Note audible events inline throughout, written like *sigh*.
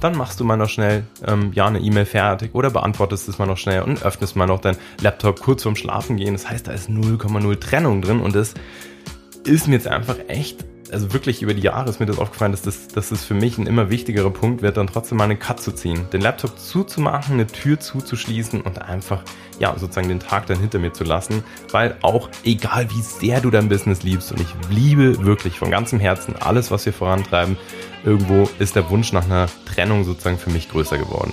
dann machst du mal noch schnell ähm, ja eine E-Mail fertig oder beantwortest es mal noch schnell und öffnest mal noch dein Laptop kurz vorm Schlafen gehen. Das heißt, da ist 0,0 Trennung drin und das ist mir jetzt einfach echt also wirklich über die Jahre ist mir das aufgefallen, dass das, dass das für mich ein immer wichtigerer Punkt wird, dann trotzdem mal einen Cut zu ziehen, den Laptop zuzumachen, eine Tür zuzuschließen und einfach, ja, sozusagen den Tag dann hinter mir zu lassen, weil auch egal wie sehr du dein Business liebst und ich liebe wirklich von ganzem Herzen alles, was wir vorantreiben, irgendwo ist der Wunsch nach einer Trennung sozusagen für mich größer geworden.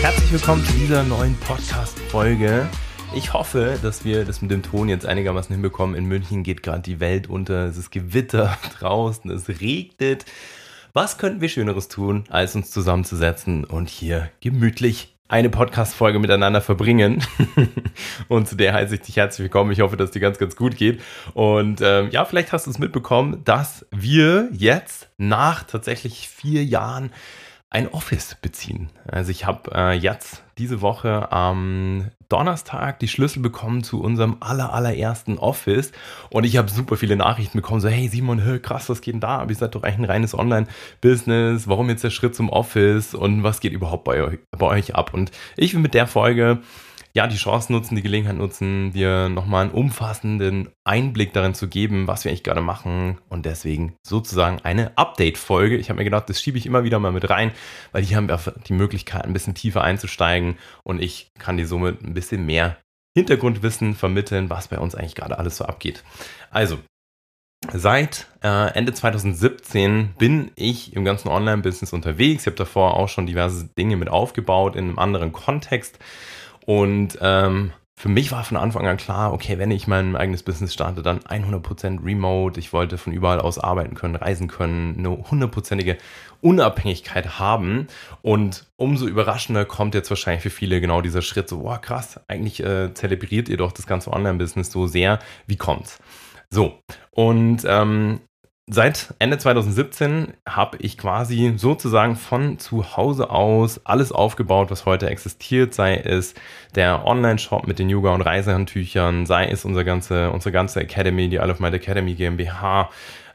Herzlich willkommen zu dieser neuen Podcast-Folge. Ich hoffe, dass wir das mit dem Ton jetzt einigermaßen hinbekommen. In München geht gerade die Welt unter. Es ist Gewitter *laughs* draußen, es regnet. Was könnten wir Schöneres tun, als uns zusammenzusetzen und hier gemütlich eine Podcast-Folge miteinander verbringen. *laughs* und zu der heiße ich dich herzlich willkommen. Ich hoffe, dass dir ganz, ganz gut geht. Und ähm, ja, vielleicht hast du es mitbekommen, dass wir jetzt nach tatsächlich vier Jahren ein Office beziehen. Also ich habe äh, jetzt diese Woche am Donnerstag die Schlüssel bekommen zu unserem aller, allerersten Office und ich habe super viele Nachrichten bekommen, so hey Simon, hey, krass, was geht denn da? Aber ihr seid doch eigentlich ein reines Online-Business, warum jetzt der Schritt zum Office und was geht überhaupt bei bei euch ab? Und ich will mit der Folge ja, die Chance nutzen, die Gelegenheit nutzen, dir nochmal einen umfassenden Einblick darin zu geben, was wir eigentlich gerade machen und deswegen sozusagen eine Update-Folge. Ich habe mir gedacht, das schiebe ich immer wieder mal mit rein, weil hier haben wir die Möglichkeit, ein bisschen tiefer einzusteigen und ich kann dir somit ein bisschen mehr Hintergrundwissen vermitteln, was bei uns eigentlich gerade alles so abgeht. Also, Seit äh, Ende 2017 bin ich im ganzen Online-Business unterwegs. Ich habe davor auch schon diverse Dinge mit aufgebaut in einem anderen Kontext. Und ähm, für mich war von Anfang an klar, okay, wenn ich mein eigenes Business starte, dann 100% remote. Ich wollte von überall aus arbeiten können, reisen können, eine hundertprozentige Unabhängigkeit haben. Und umso überraschender kommt jetzt wahrscheinlich für viele genau dieser Schritt, so, boah, krass, eigentlich äh, zelebriert ihr doch das ganze Online-Business so sehr. Wie kommt's? So, und ähm, Seit Ende 2017 habe ich quasi sozusagen von zu Hause aus alles aufgebaut, was heute existiert, sei es der Online-Shop mit den Yoga- und Reisehandtüchern, sei es unsere ganze, unsere ganze Academy, die All of Might Academy GmbH,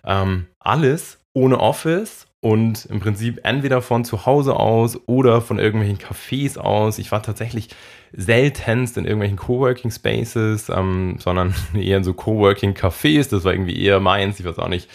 ähm, alles ohne Office und im Prinzip entweder von zu Hause aus oder von irgendwelchen Cafés aus. Ich war tatsächlich seltenst in irgendwelchen Coworking Spaces, ähm, sondern *laughs* eher in so Coworking Cafés. Das war irgendwie eher meins. Ich weiß auch nicht,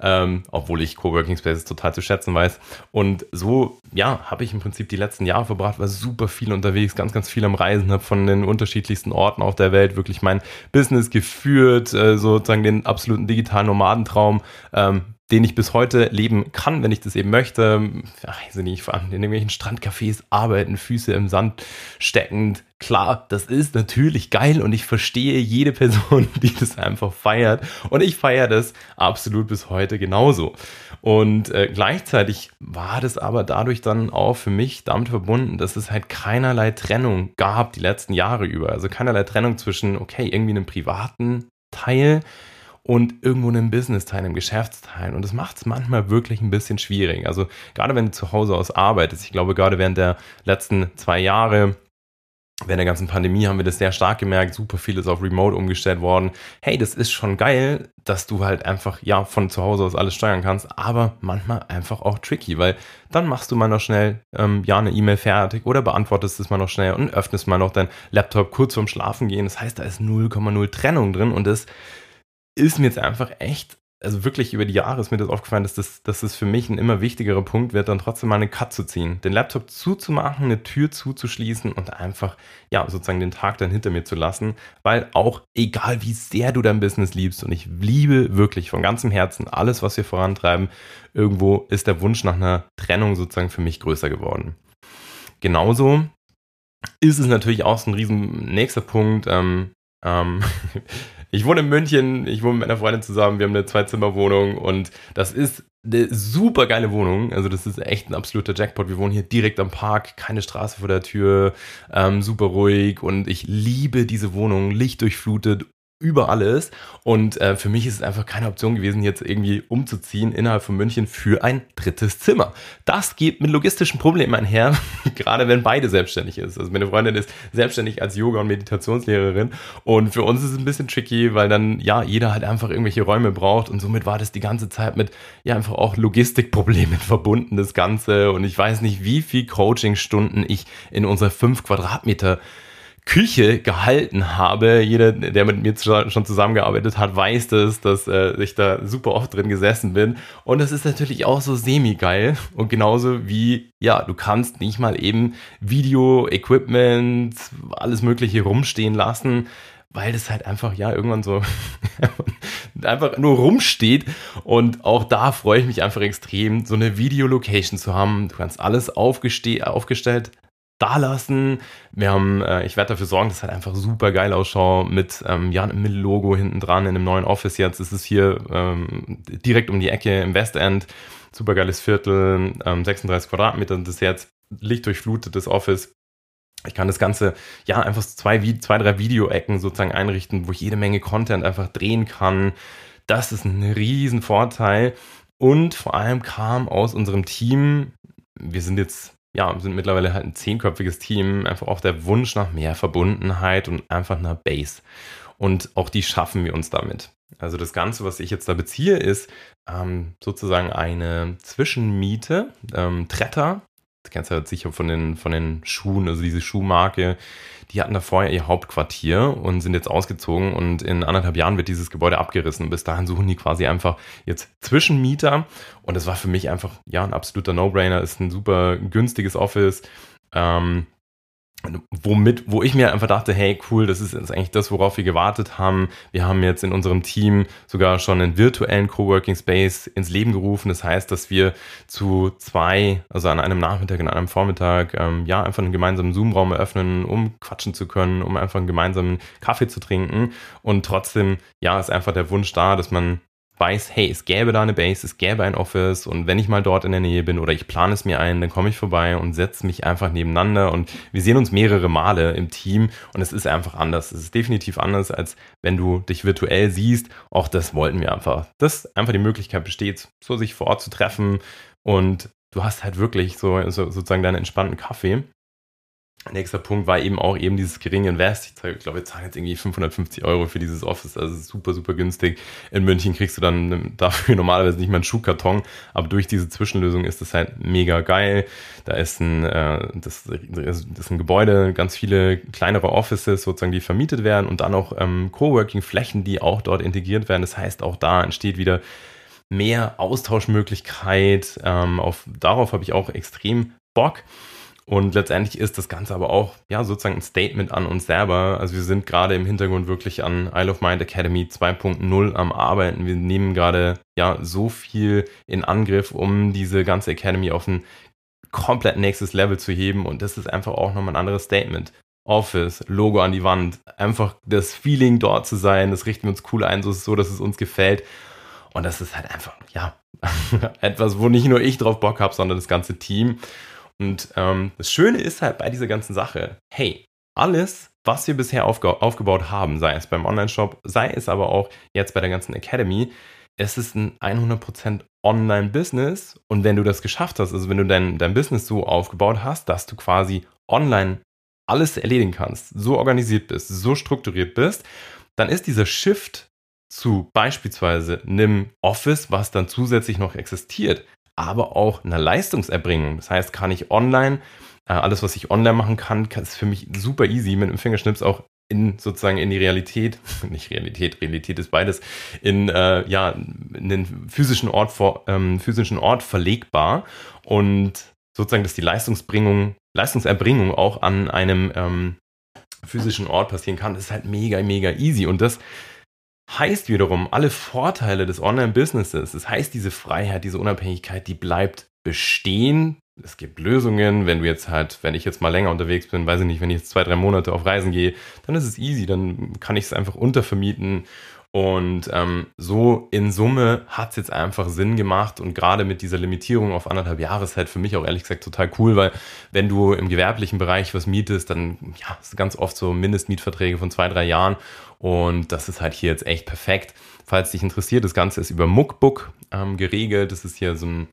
ähm, obwohl ich Coworking Spaces total zu schätzen weiß. Und so, ja, habe ich im Prinzip die letzten Jahre verbracht, war super viel unterwegs, ganz, ganz viel am Reisen, habe von den unterschiedlichsten Orten auf der Welt wirklich mein Business geführt, äh, sozusagen den absoluten digitalen Nomadentraum. Ähm, den ich bis heute leben kann, wenn ich das eben möchte. Ach, ich nicht, vor allem in irgendwelchen Strandcafés arbeiten, Füße im Sand steckend. Klar, das ist natürlich geil und ich verstehe jede Person, *laughs* die das einfach feiert. Und ich feiere das absolut bis heute genauso. Und äh, gleichzeitig war das aber dadurch dann auch für mich damit verbunden, dass es halt keinerlei Trennung gab die letzten Jahre über. Also keinerlei Trennung zwischen, okay, irgendwie einem privaten Teil und irgendwo einen Business-Teil, einen Geschäftsteil. Und das macht es manchmal wirklich ein bisschen schwierig. Also gerade wenn du zu Hause aus arbeitest, ich glaube gerade während der letzten zwei Jahre, während der ganzen Pandemie haben wir das sehr stark gemerkt, super viel ist auf Remote umgestellt worden. Hey, das ist schon geil, dass du halt einfach, ja, von zu Hause aus alles steuern kannst, aber manchmal einfach auch tricky, weil dann machst du mal noch schnell, ähm, ja, eine E-Mail fertig oder beantwortest es mal noch schnell und öffnest mal noch dein Laptop kurz vorm Schlafen gehen. Das heißt, da ist 0,0 Trennung drin und das ist mir jetzt einfach echt, also wirklich über die Jahre ist mir das aufgefallen, dass das, dass das für mich ein immer wichtigerer Punkt wird, dann trotzdem mal einen Cut zu ziehen, den Laptop zuzumachen, eine Tür zuzuschließen und einfach, ja, sozusagen den Tag dann hinter mir zu lassen, weil auch egal wie sehr du dein Business liebst und ich liebe wirklich von ganzem Herzen alles, was wir vorantreiben, irgendwo ist der Wunsch nach einer Trennung sozusagen für mich größer geworden. Genauso ist es natürlich auch so ein riesen nächster Punkt. Ähm, ähm, *laughs* ich wohne in München, ich wohne mit meiner Freundin zusammen, wir haben eine Zwei-Zimmer-Wohnung und das ist eine super geile Wohnung. Also das ist echt ein absoluter Jackpot. Wir wohnen hier direkt am Park, keine Straße vor der Tür, ähm, super ruhig und ich liebe diese Wohnung, lichtdurchflutet, über alles. Und äh, für mich ist es einfach keine Option gewesen, jetzt irgendwie umzuziehen innerhalb von München für ein drittes Zimmer. Das geht mit logistischen Problemen einher, *laughs* gerade wenn beide selbstständig ist. Also meine Freundin ist selbstständig als Yoga- und Meditationslehrerin und für uns ist es ein bisschen tricky, weil dann ja jeder halt einfach irgendwelche Räume braucht und somit war das die ganze Zeit mit ja einfach auch Logistikproblemen *laughs* verbunden, das Ganze. Und ich weiß nicht, wie viel Coachingstunden ich in unserer 5 Quadratmeter Küche gehalten habe. Jeder, der mit mir schon zusammengearbeitet hat, weiß das, dass äh, ich da super oft drin gesessen bin. Und das ist natürlich auch so semi-geil. Und genauso wie, ja, du kannst nicht mal eben Video-Equipment, alles Mögliche rumstehen lassen, weil das halt einfach, ja, irgendwann so *laughs* einfach nur rumsteht. Und auch da freue ich mich einfach extrem, so eine Video-Location zu haben. Du kannst alles aufgestellt da lassen. Wir haben, äh, ich werde dafür sorgen, dass es halt einfach super geil ausschaut mit, ähm, ja, einem Logo hinten dran in einem neuen Office jetzt. Es ist hier ähm, direkt um die Ecke im Westend. Super geiles Viertel, ähm, 36 Quadratmeter, das ist jetzt lichtdurchflutetes Office. Ich kann das Ganze, ja, einfach zwei, zwei drei Videoecken sozusagen einrichten, wo ich jede Menge Content einfach drehen kann. Das ist ein riesen Vorteil. Und vor allem kam aus unserem Team, wir sind jetzt ja, sind mittlerweile halt ein zehnköpfiges Team, einfach auch der Wunsch nach mehr Verbundenheit und einfach einer Base. Und auch die schaffen wir uns damit. Also das Ganze, was ich jetzt da beziehe, ist ähm, sozusagen eine Zwischenmiete, ähm, Tretter, das kennst du halt sicher von den, von den Schuhen, also diese Schuhmarke, die hatten da vorher ihr Hauptquartier und sind jetzt ausgezogen und in anderthalb Jahren wird dieses Gebäude abgerissen. Bis dahin suchen die quasi einfach jetzt Zwischenmieter und das war für mich einfach, ja, ein absoluter No-Brainer, ist ein super günstiges Office. Ähm, womit, wo ich mir einfach dachte, hey, cool, das ist jetzt eigentlich das, worauf wir gewartet haben. Wir haben jetzt in unserem Team sogar schon einen virtuellen Coworking Space ins Leben gerufen. Das heißt, dass wir zu zwei, also an einem Nachmittag, an einem Vormittag, ähm, ja, einfach einen gemeinsamen Zoom-Raum eröffnen, um quatschen zu können, um einfach einen gemeinsamen Kaffee zu trinken. Und trotzdem, ja, ist einfach der Wunsch da, dass man weiß, hey, es gäbe da eine Base, es gäbe ein Office und wenn ich mal dort in der Nähe bin oder ich plane es mir ein, dann komme ich vorbei und setze mich einfach nebeneinander und wir sehen uns mehrere Male im Team und es ist einfach anders. Es ist definitiv anders, als wenn du dich virtuell siehst. Auch das wollten wir einfach. Dass einfach die Möglichkeit besteht, so sich vor Ort zu treffen und du hast halt wirklich so, so sozusagen deinen entspannten Kaffee Nächster Punkt war eben auch eben dieses geringe Invest. Ich glaube, wir zahlen jetzt irgendwie 550 Euro für dieses Office. Also super, super günstig. In München kriegst du dann *laughs* dafür normalerweise nicht mal einen Schuhkarton. Aber durch diese Zwischenlösung ist das halt mega geil. Da ist ein, äh, das, ist ein Gebäude, ganz viele kleinere Offices sozusagen, die vermietet werden und dann auch ähm, Coworking-Flächen, die auch dort integriert werden. Das heißt, auch da entsteht wieder mehr Austauschmöglichkeit. Ähm, auf, darauf habe ich auch extrem Bock. Und letztendlich ist das Ganze aber auch, ja, sozusagen ein Statement an uns selber. Also wir sind gerade im Hintergrund wirklich an Isle of Mind Academy 2.0 am Arbeiten. Wir nehmen gerade, ja, so viel in Angriff, um diese ganze Academy auf ein komplett nächstes Level zu heben. Und das ist einfach auch nochmal ein anderes Statement. Office, Logo an die Wand, einfach das Feeling dort zu sein, das richten wir uns cool ein, so, so dass es uns gefällt. Und das ist halt einfach, ja, *laughs* etwas, wo nicht nur ich drauf Bock habe, sondern das ganze Team. Und ähm, das Schöne ist halt bei dieser ganzen Sache, hey, alles, was wir bisher aufge aufgebaut haben, sei es beim Online-Shop, sei es aber auch jetzt bei der ganzen Academy, es ist ein 100% Online-Business. Und wenn du das geschafft hast, also wenn du dein, dein Business so aufgebaut hast, dass du quasi online alles erledigen kannst, so organisiert bist, so strukturiert bist, dann ist dieser Shift zu beispielsweise einem Office, was dann zusätzlich noch existiert, aber auch einer Leistungserbringung. Das heißt, kann ich online, äh, alles, was ich online machen kann, ist für mich super easy mit einem Fingerschnips auch in sozusagen in die Realität, *laughs* nicht Realität, Realität ist beides, in äh, ja in den physischen Ort vor, ähm, physischen Ort verlegbar und sozusagen, dass die Leistungsbringung, Leistungserbringung auch an einem ähm, physischen Ort passieren kann, ist halt mega, mega easy und das heißt wiederum, alle Vorteile des Online-Businesses, das heißt, diese Freiheit, diese Unabhängigkeit, die bleibt bestehen. Es gibt Lösungen, wenn du jetzt halt, wenn ich jetzt mal länger unterwegs bin, weiß ich nicht, wenn ich jetzt zwei, drei Monate auf Reisen gehe, dann ist es easy, dann kann ich es einfach untervermieten und ähm, so in Summe hat es jetzt einfach Sinn gemacht und gerade mit dieser Limitierung auf anderthalb Jahre ist halt für mich auch ehrlich gesagt total cool, weil wenn du im gewerblichen Bereich was mietest, dann ja, ist ganz oft so Mindestmietverträge von zwei, drei Jahren und das ist halt hier jetzt echt perfekt. Falls dich interessiert, das Ganze ist über Muckbook ähm, geregelt. Das ist hier so ein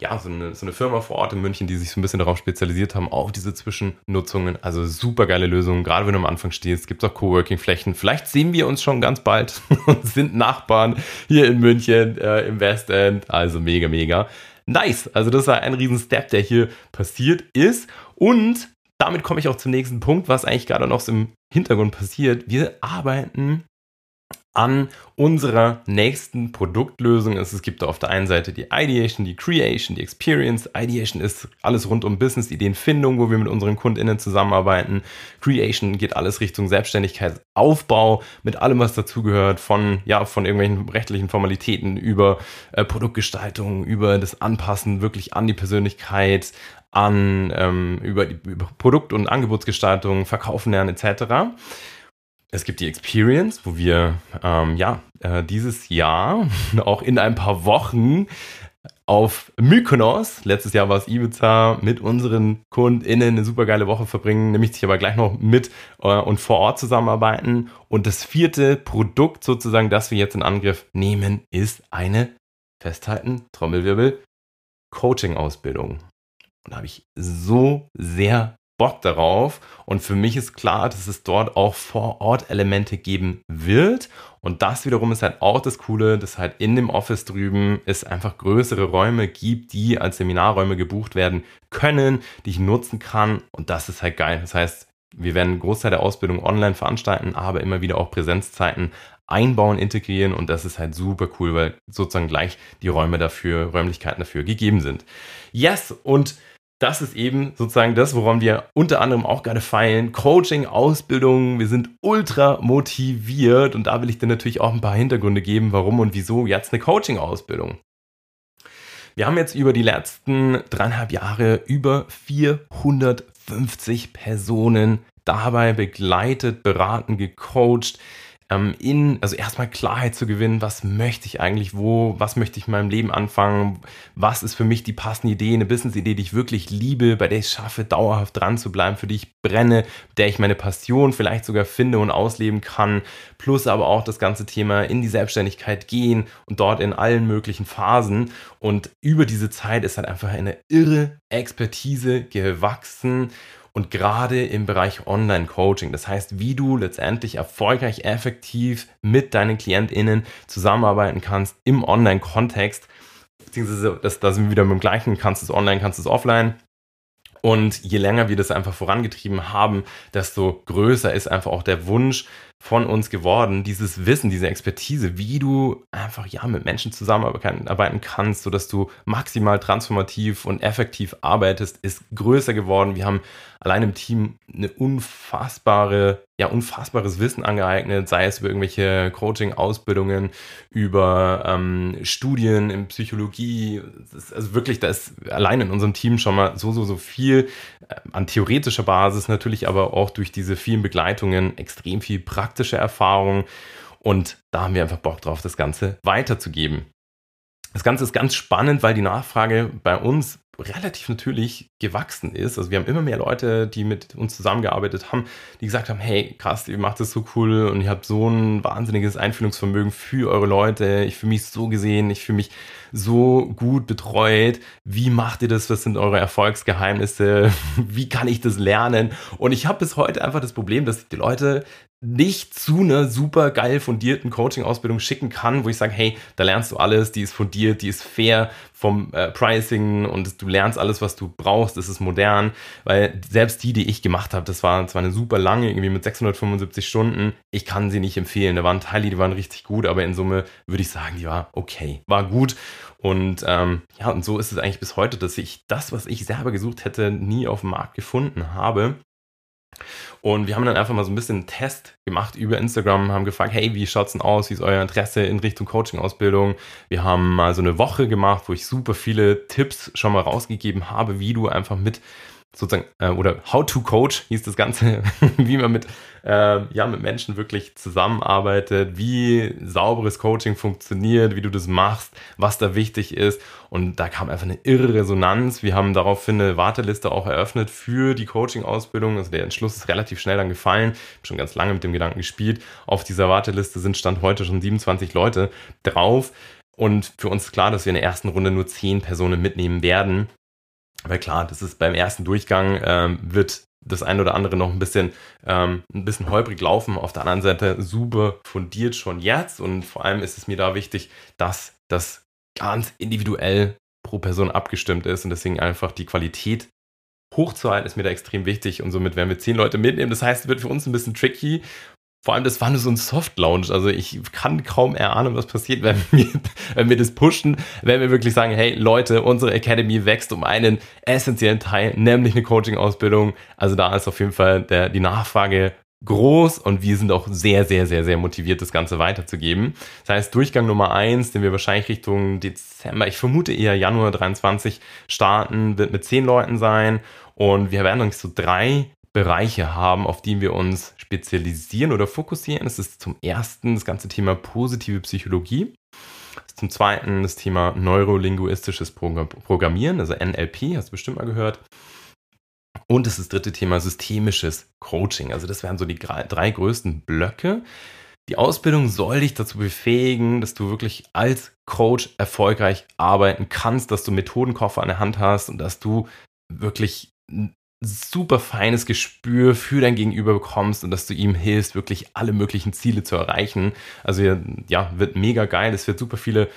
ja, so eine, so eine Firma vor Ort in München, die sich so ein bisschen darauf spezialisiert haben, auf diese Zwischennutzungen. Also super geile Lösungen, gerade wenn du am Anfang stehst. Gibt es auch Coworking-Flächen. Vielleicht sehen wir uns schon ganz bald *laughs* und sind Nachbarn hier in München äh, im Westend. Also mega, mega. Nice. Also das war ein riesen Step, der hier passiert ist. Und damit komme ich auch zum nächsten Punkt, was eigentlich gerade noch so im Hintergrund passiert. Wir arbeiten an unserer nächsten Produktlösung ist. Es gibt auf der einen Seite die Ideation, die Creation, die Experience. Ideation ist alles rund um Business-Ideenfindung, wo wir mit unseren KundInnen zusammenarbeiten. Creation geht alles Richtung Selbstständigkeitsaufbau mit allem, was dazugehört, von, ja, von irgendwelchen rechtlichen Formalitäten über äh, Produktgestaltung, über das Anpassen wirklich an die Persönlichkeit, an ähm, über, über Produkt- und Angebotsgestaltung, Verkaufen lernen etc. Es gibt die Experience, wo wir ähm, ja äh, dieses Jahr *laughs* auch in ein paar Wochen auf Mykonos, letztes Jahr war es Ibiza, mit unseren KundInnen eine super geile Woche verbringen, nämlich sich aber gleich noch mit äh, und vor Ort zusammenarbeiten. Und das vierte Produkt sozusagen, das wir jetzt in Angriff nehmen, ist eine, festhalten, Trommelwirbel, Coaching-Ausbildung. Und da habe ich so sehr Bock darauf. Und für mich ist klar, dass es dort auch vor Ort Elemente geben wird. Und das wiederum ist halt auch das Coole, dass halt in dem Office drüben es einfach größere Räume gibt, die als Seminarräume gebucht werden können, die ich nutzen kann. Und das ist halt geil. Das heißt, wir werden einen Großteil der Ausbildung online veranstalten, aber immer wieder auch Präsenzzeiten einbauen, integrieren und das ist halt super cool, weil sozusagen gleich die Räume dafür, Räumlichkeiten dafür gegeben sind. Yes, und das ist eben sozusagen das, woran wir unter anderem auch gerade feilen. Coaching, Ausbildung, wir sind ultra motiviert und da will ich dir natürlich auch ein paar Hintergründe geben, warum und wieso jetzt eine Coaching-Ausbildung. Wir haben jetzt über die letzten dreieinhalb Jahre über 450 Personen dabei begleitet, beraten, gecoacht, ähm, in, also erstmal Klarheit zu gewinnen, was möchte ich eigentlich, wo, was möchte ich in meinem Leben anfangen, was ist für mich die passende Idee, eine Business-Idee, die ich wirklich liebe, bei der ich schaffe, dauerhaft dran zu bleiben, für die ich brenne, der ich meine Passion vielleicht sogar finde und ausleben kann, plus aber auch das ganze Thema in die Selbstständigkeit gehen und dort in allen möglichen Phasen. Und über diese Zeit ist halt einfach eine irre Expertise gewachsen und gerade im Bereich Online-Coaching. Das heißt, wie du letztendlich erfolgreich, effektiv mit deinen KlientInnen zusammenarbeiten kannst im Online-Kontext. Beziehungsweise, das, da sind wir wieder mit dem gleichen, kannst du es online, kannst du es offline. Und je länger wir das einfach vorangetrieben haben, desto größer ist einfach auch der Wunsch, von uns geworden, dieses Wissen, diese Expertise, wie du einfach ja mit Menschen zusammenarbeiten kannst, sodass du maximal transformativ und effektiv arbeitest, ist größer geworden. Wir haben allein im Team eine unfassbare, ja, unfassbares Wissen angeeignet, sei es über irgendwelche Coaching-Ausbildungen, über ähm, Studien in Psychologie. also wirklich, da ist allein in unserem Team schon mal so, so, so viel äh, an theoretischer Basis, natürlich aber auch durch diese vielen Begleitungen extrem viel Praxis praktische Erfahrung und da haben wir einfach Bock drauf, das Ganze weiterzugeben. Das Ganze ist ganz spannend, weil die Nachfrage bei uns relativ natürlich gewachsen ist. Also wir haben immer mehr Leute, die mit uns zusammengearbeitet haben, die gesagt haben, hey, krass, ihr macht das so cool und ihr habt so ein wahnsinniges Einfühlungsvermögen für eure Leute. Ich fühle mich so gesehen, ich fühle mich so gut betreut. Wie macht ihr das? Was sind eure Erfolgsgeheimnisse? *laughs* Wie kann ich das lernen? Und ich habe bis heute einfach das Problem, dass die Leute nicht zu einer super geil fundierten Coaching-Ausbildung schicken kann, wo ich sage, hey, da lernst du alles, die ist fundiert, die ist fair vom äh, Pricing und du lernst alles, was du brauchst, es ist modern, weil selbst die, die ich gemacht habe, das war zwar eine super lange, irgendwie mit 675 Stunden, ich kann sie nicht empfehlen. Da waren Teile, die waren richtig gut, aber in Summe würde ich sagen, die war okay, war gut und ähm, ja, und so ist es eigentlich bis heute, dass ich das, was ich selber gesucht hätte, nie auf dem Markt gefunden habe. Und wir haben dann einfach mal so ein bisschen einen Test gemacht über Instagram, haben gefragt, hey, wie schaut's denn aus? Wie ist euer Interesse in Richtung Coaching-Ausbildung? Wir haben mal so eine Woche gemacht, wo ich super viele Tipps schon mal rausgegeben habe, wie du einfach mit sozusagen, äh, oder How to Coach hieß das Ganze, *laughs* wie man mit, äh, ja, mit Menschen wirklich zusammenarbeitet, wie sauberes Coaching funktioniert, wie du das machst, was da wichtig ist. Und da kam einfach eine irre Resonanz. Wir haben daraufhin eine Warteliste auch eröffnet für die Coaching-Ausbildung. Also der Entschluss ist relativ schnell dann gefallen. Ich habe schon ganz lange mit dem Gedanken gespielt. Auf dieser Warteliste sind Stand heute schon 27 Leute drauf. Und für uns ist klar, dass wir in der ersten Runde nur 10 Personen mitnehmen werden. Weil klar, das ist beim ersten Durchgang ähm, wird das ein oder andere noch ein bisschen, ähm, ein bisschen holprig laufen. Auf der anderen Seite super fundiert schon jetzt. Und vor allem ist es mir da wichtig, dass das ganz individuell pro Person abgestimmt ist und deswegen einfach die Qualität hochzuhalten ist mir da extrem wichtig und somit werden wir zehn Leute mitnehmen. Das heißt, es wird für uns ein bisschen tricky vor allem, das war nur so ein Soft-Launch. Also ich kann kaum erahnen, was passiert, wenn *laughs* wir, wenn wir das pushen, wenn wir wirklich sagen, hey Leute, unsere Academy wächst um einen essentiellen Teil, nämlich eine Coaching-Ausbildung. Also da ist auf jeden Fall der, die Nachfrage groß und wir sind auch sehr, sehr, sehr, sehr motiviert, das Ganze weiterzugeben. Das heißt, Durchgang Nummer eins, den wir wahrscheinlich Richtung Dezember, ich vermute eher Januar 23 starten, wird mit zehn Leuten sein und wir werden uns so drei Bereiche haben, auf die wir uns spezialisieren oder fokussieren. Das ist zum ersten das ganze Thema positive Psychologie. Zum zweiten das Thema neurolinguistisches Programmieren, also NLP, hast du bestimmt mal gehört. Und das ist das dritte Thema systemisches Coaching. Also das wären so die drei größten Blöcke. Die Ausbildung soll dich dazu befähigen, dass du wirklich als Coach erfolgreich arbeiten kannst, dass du Methodenkoffer an der Hand hast und dass du wirklich super feines Gespür für dein Gegenüber bekommst und dass du ihm hilfst, wirklich alle möglichen Ziele zu erreichen. Also ja, wird mega geil. Es wird super viele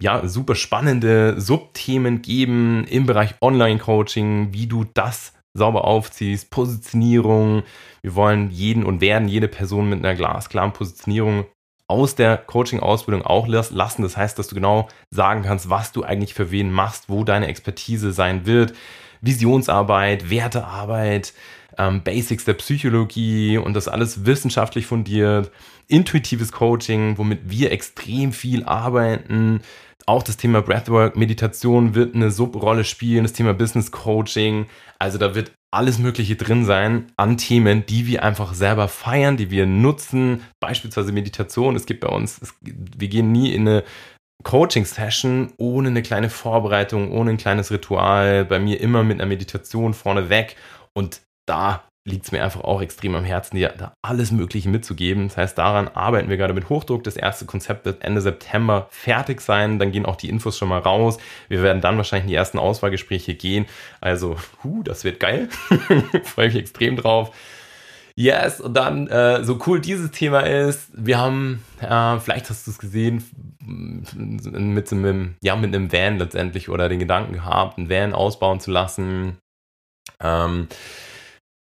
ja, super spannende Subthemen geben im Bereich Online-Coaching, wie du das sauber aufziehst, Positionierung. Wir wollen jeden und werden jede Person mit einer glasklaren Positionierung aus der Coaching-Ausbildung auch lassen. Das heißt, dass du genau sagen kannst, was du eigentlich für wen machst, wo deine Expertise sein wird. Visionsarbeit, Wertearbeit, ähm, Basics der Psychologie und das alles wissenschaftlich fundiert, intuitives Coaching, womit wir extrem viel arbeiten. Auch das Thema Breathwork, Meditation wird eine Subrolle spielen, das Thema Business Coaching. Also da wird alles Mögliche drin sein an Themen, die wir einfach selber feiern, die wir nutzen. Beispielsweise Meditation. Es gibt bei uns, es, wir gehen nie in eine Coaching-Session ohne eine kleine Vorbereitung, ohne ein kleines Ritual, bei mir immer mit einer Meditation vorneweg. Und da liegt es mir einfach auch extrem am Herzen, dir da alles Mögliche mitzugeben. Das heißt, daran arbeiten wir gerade mit Hochdruck. Das erste Konzept wird Ende September fertig sein. Dann gehen auch die Infos schon mal raus. Wir werden dann wahrscheinlich in die ersten Auswahlgespräche gehen. Also, huh, das wird geil. *laughs* Freue mich extrem drauf. Yes, und dann, äh, so cool dieses Thema ist, wir haben, äh, vielleicht hast du es gesehen, mit, einem, ja, mit einem Van letztendlich oder den Gedanken gehabt, einen Van ausbauen zu lassen. Ähm,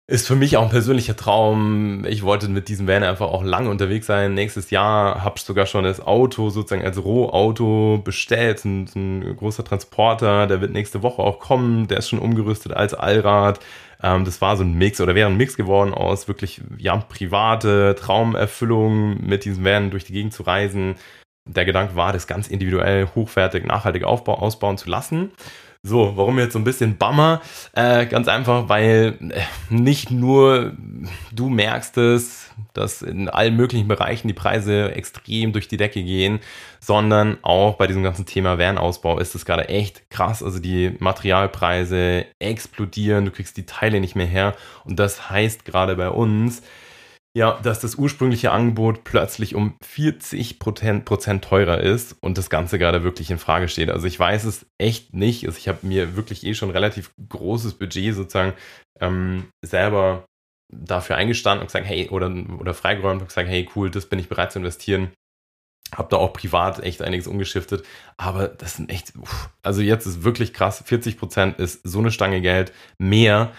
ist für mich auch ein persönlicher Traum. Ich wollte mit diesem Van einfach auch lange unterwegs sein. Nächstes Jahr habe ich sogar schon das Auto sozusagen als Rohauto bestellt. Ein, ein großer Transporter, der wird nächste Woche auch kommen. Der ist schon umgerüstet als Allrad. Ähm, das war so ein Mix oder wäre ein Mix geworden aus wirklich ja private Traumerfüllung mit diesem Van durch die Gegend zu reisen. Der Gedanke war, das ganz individuell, hochwertig, nachhaltig aufbau, ausbauen zu lassen. So, warum jetzt so ein bisschen Bummer? Äh, ganz einfach, weil äh, nicht nur du merkst es, dass in allen möglichen Bereichen die Preise extrem durch die Decke gehen, sondern auch bei diesem ganzen Thema Van-Ausbau ist es gerade echt krass. Also die Materialpreise explodieren, du kriegst die Teile nicht mehr her. Und das heißt gerade bei uns, ja, dass das ursprüngliche Angebot plötzlich um 40 Prozent teurer ist und das Ganze gerade wirklich in Frage steht. Also ich weiß es echt nicht. Also ich habe mir wirklich eh schon relativ großes Budget sozusagen ähm, selber dafür eingestanden und gesagt, hey, oder, oder freigeräumt und gesagt, hey, cool, das bin ich bereit zu investieren. Hab da auch privat echt einiges umgeschiftet. Aber das sind echt, uff, also jetzt ist wirklich krass. 40 Prozent ist so eine Stange Geld mehr,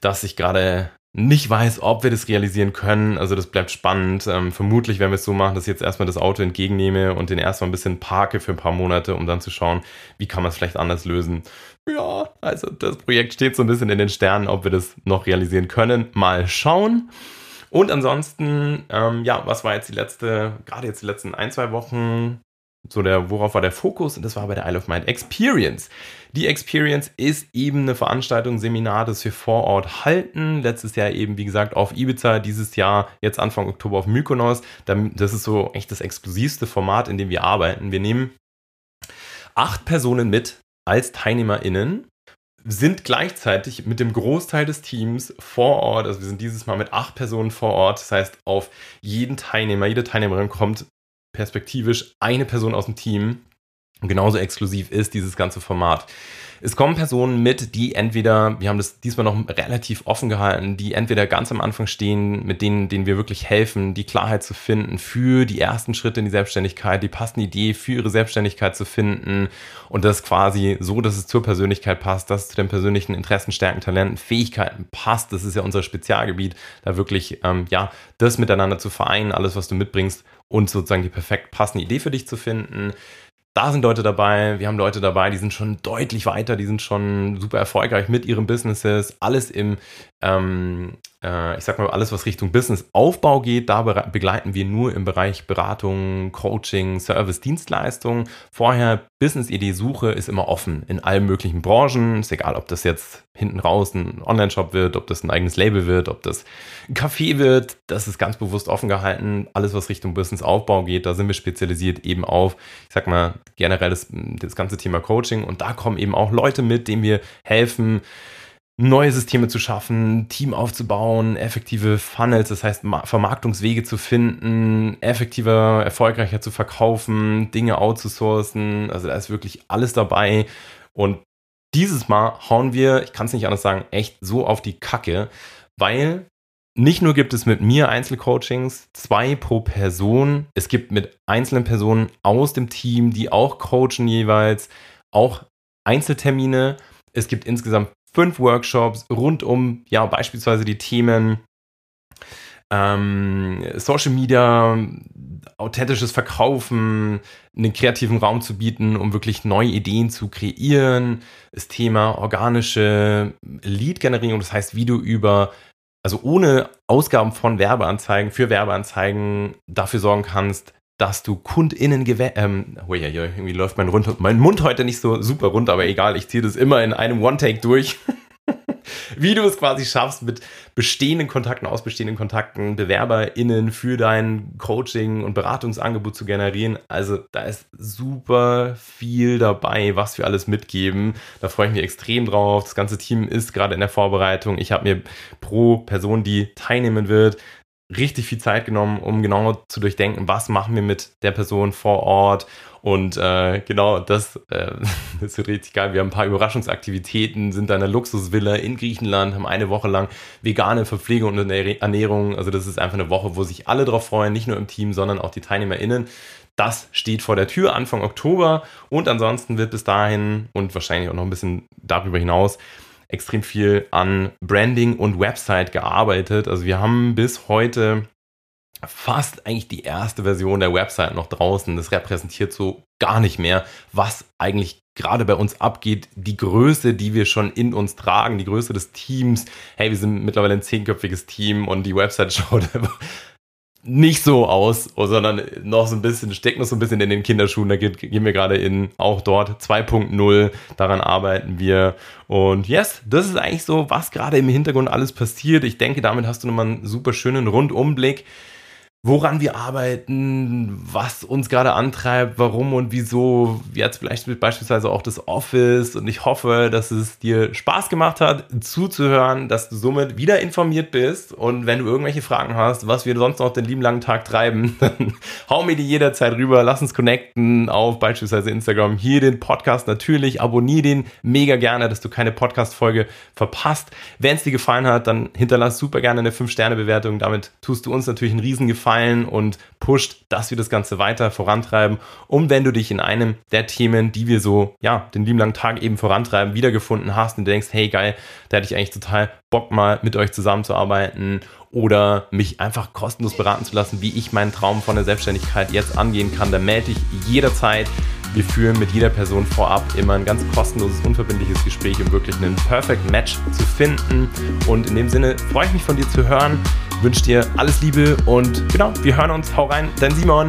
dass ich gerade nicht weiß, ob wir das realisieren können. Also das bleibt spannend. Ähm, vermutlich werden wir es so machen, dass ich jetzt erstmal das Auto entgegennehme und den erstmal ein bisschen parke für ein paar Monate, um dann zu schauen, wie kann man es vielleicht anders lösen. Ja, also das Projekt steht so ein bisschen in den Sternen, ob wir das noch realisieren können. Mal schauen. Und ansonsten, ähm, ja, was war jetzt die letzte, gerade jetzt die letzten ein, zwei Wochen so der, worauf war der Fokus? Und das war bei der Isle of Mind Experience. Die Experience ist eben eine Veranstaltung, Seminar, das wir vor Ort halten. Letztes Jahr eben, wie gesagt, auf Ibiza, dieses Jahr jetzt Anfang Oktober auf Mykonos. Das ist so echt das exklusivste Format, in dem wir arbeiten. Wir nehmen acht Personen mit als TeilnehmerInnen sind gleichzeitig mit dem Großteil des Teams vor Ort, also wir sind dieses Mal mit acht Personen vor Ort, das heißt auf jeden Teilnehmer, jede Teilnehmerin kommt perspektivisch eine Person aus dem Team. Genauso exklusiv ist dieses ganze Format. Es kommen Personen mit, die entweder, wir haben das diesmal noch relativ offen gehalten, die entweder ganz am Anfang stehen, mit denen, denen wir wirklich helfen, die Klarheit zu finden für die ersten Schritte in die Selbstständigkeit, die passende Idee für ihre Selbstständigkeit zu finden und das quasi so, dass es zur Persönlichkeit passt, dass es zu den persönlichen Interessen, Stärken, Talenten, Fähigkeiten passt. Das ist ja unser Spezialgebiet, da wirklich, ähm, ja, das miteinander zu vereinen, alles, was du mitbringst und sozusagen die perfekt passende Idee für dich zu finden. Da sind Leute dabei, wir haben Leute dabei, die sind schon deutlich weiter, die sind schon super erfolgreich mit ihren Businesses, alles im ähm, äh, ich sag mal, alles, was Richtung Businessaufbau geht, da begleiten wir nur im Bereich Beratung, Coaching, Service, Dienstleistung. Vorher Business-Idee-Suche ist immer offen in allen möglichen Branchen. Ist egal, ob das jetzt hinten raus ein Online-Shop wird, ob das ein eigenes Label wird, ob das ein Café wird. Das ist ganz bewusst offen gehalten. Alles, was Richtung Businessaufbau geht, da sind wir spezialisiert eben auf, ich sag mal, generell das, das ganze Thema Coaching. Und da kommen eben auch Leute mit, denen wir helfen, neue Systeme zu schaffen, Team aufzubauen, effektive Funnels, das heißt Vermarktungswege zu finden, effektiver, erfolgreicher zu verkaufen, Dinge outzusourcen. Also da ist wirklich alles dabei. Und dieses Mal hauen wir, ich kann es nicht anders sagen, echt so auf die Kacke, weil nicht nur gibt es mit mir Einzelcoachings, zwei pro Person. Es gibt mit einzelnen Personen aus dem Team, die auch coachen jeweils, auch Einzeltermine. Es gibt insgesamt fünf Workshops rund um, ja, beispielsweise die Themen ähm, Social Media, authentisches Verkaufen, einen kreativen Raum zu bieten, um wirklich neue Ideen zu kreieren. Das Thema organische Lead-Generierung, das heißt, wie du über, also ohne Ausgaben von Werbeanzeigen, für Werbeanzeigen dafür sorgen kannst, dass du KundInnen gewähr, ähm, oh ja, ja, irgendwie läuft mein, rund, mein Mund heute nicht so super rund, aber egal, ich ziehe das immer in einem One-Take durch. *laughs* Wie du es quasi schaffst, mit bestehenden Kontakten, aus bestehenden Kontakten, BewerberInnen für dein Coaching und Beratungsangebot zu generieren. Also da ist super viel dabei, was wir alles mitgeben. Da freue ich mich extrem drauf. Das ganze Team ist gerade in der Vorbereitung. Ich habe mir pro Person, die teilnehmen wird, richtig viel Zeit genommen, um genau zu durchdenken, was machen wir mit der Person vor Ort. Und äh, genau, das, äh, *laughs* das wird richtig geil. Wir haben ein paar Überraschungsaktivitäten, sind da in einer Luxusvilla in Griechenland, haben eine Woche lang vegane Verpflegung und Ernährung. Also das ist einfach eine Woche, wo sich alle drauf freuen, nicht nur im Team, sondern auch die TeilnehmerInnen. Das steht vor der Tür Anfang Oktober und ansonsten wird bis dahin und wahrscheinlich auch noch ein bisschen darüber hinaus extrem viel an Branding und Website gearbeitet. Also wir haben bis heute fast eigentlich die erste Version der Website noch draußen. Das repräsentiert so gar nicht mehr, was eigentlich gerade bei uns abgeht, die Größe, die wir schon in uns tragen, die Größe des Teams. Hey, wir sind mittlerweile ein zehnköpfiges Team und die Website *laughs* schaut nicht so aus, sondern noch so ein bisschen, steckt noch so ein bisschen in den Kinderschuhen. Da gehen wir gerade in auch dort 2.0. Daran arbeiten wir. Und yes, das ist eigentlich so, was gerade im Hintergrund alles passiert. Ich denke, damit hast du nochmal einen super schönen Rundumblick woran wir arbeiten, was uns gerade antreibt, warum und wieso. Jetzt vielleicht beispielsweise auch das Office. Und ich hoffe, dass es dir Spaß gemacht hat, zuzuhören, dass du somit wieder informiert bist. Und wenn du irgendwelche Fragen hast, was wir sonst noch den lieben langen Tag treiben, *laughs* dann hau mir die jederzeit rüber. Lass uns connecten auf beispielsweise Instagram. Hier den Podcast natürlich. Abonnier den mega gerne, dass du keine Podcast-Folge verpasst. Wenn es dir gefallen hat, dann hinterlass super gerne eine 5-Sterne-Bewertung. Damit tust du uns natürlich einen riesen Gefallen gefallen und pusht, dass wir das Ganze weiter vorantreiben. Und wenn du dich in einem der Themen, die wir so, ja, den lieben langen Tag eben vorantreiben, wiedergefunden hast und denkst, hey geil, da hätte ich eigentlich total Bock mal mit euch zusammenzuarbeiten oder mich einfach kostenlos beraten zu lassen, wie ich meinen Traum von der Selbstständigkeit jetzt angehen kann, dann melde ich jederzeit. Wir führen mit jeder Person vorab immer ein ganz kostenloses, unverbindliches Gespräch, um wirklich einen Perfect Match zu finden. Und in dem Sinne freue ich mich von dir zu hören, wünsche dir alles Liebe und genau, wir hören uns. Hau rein, dein Simon.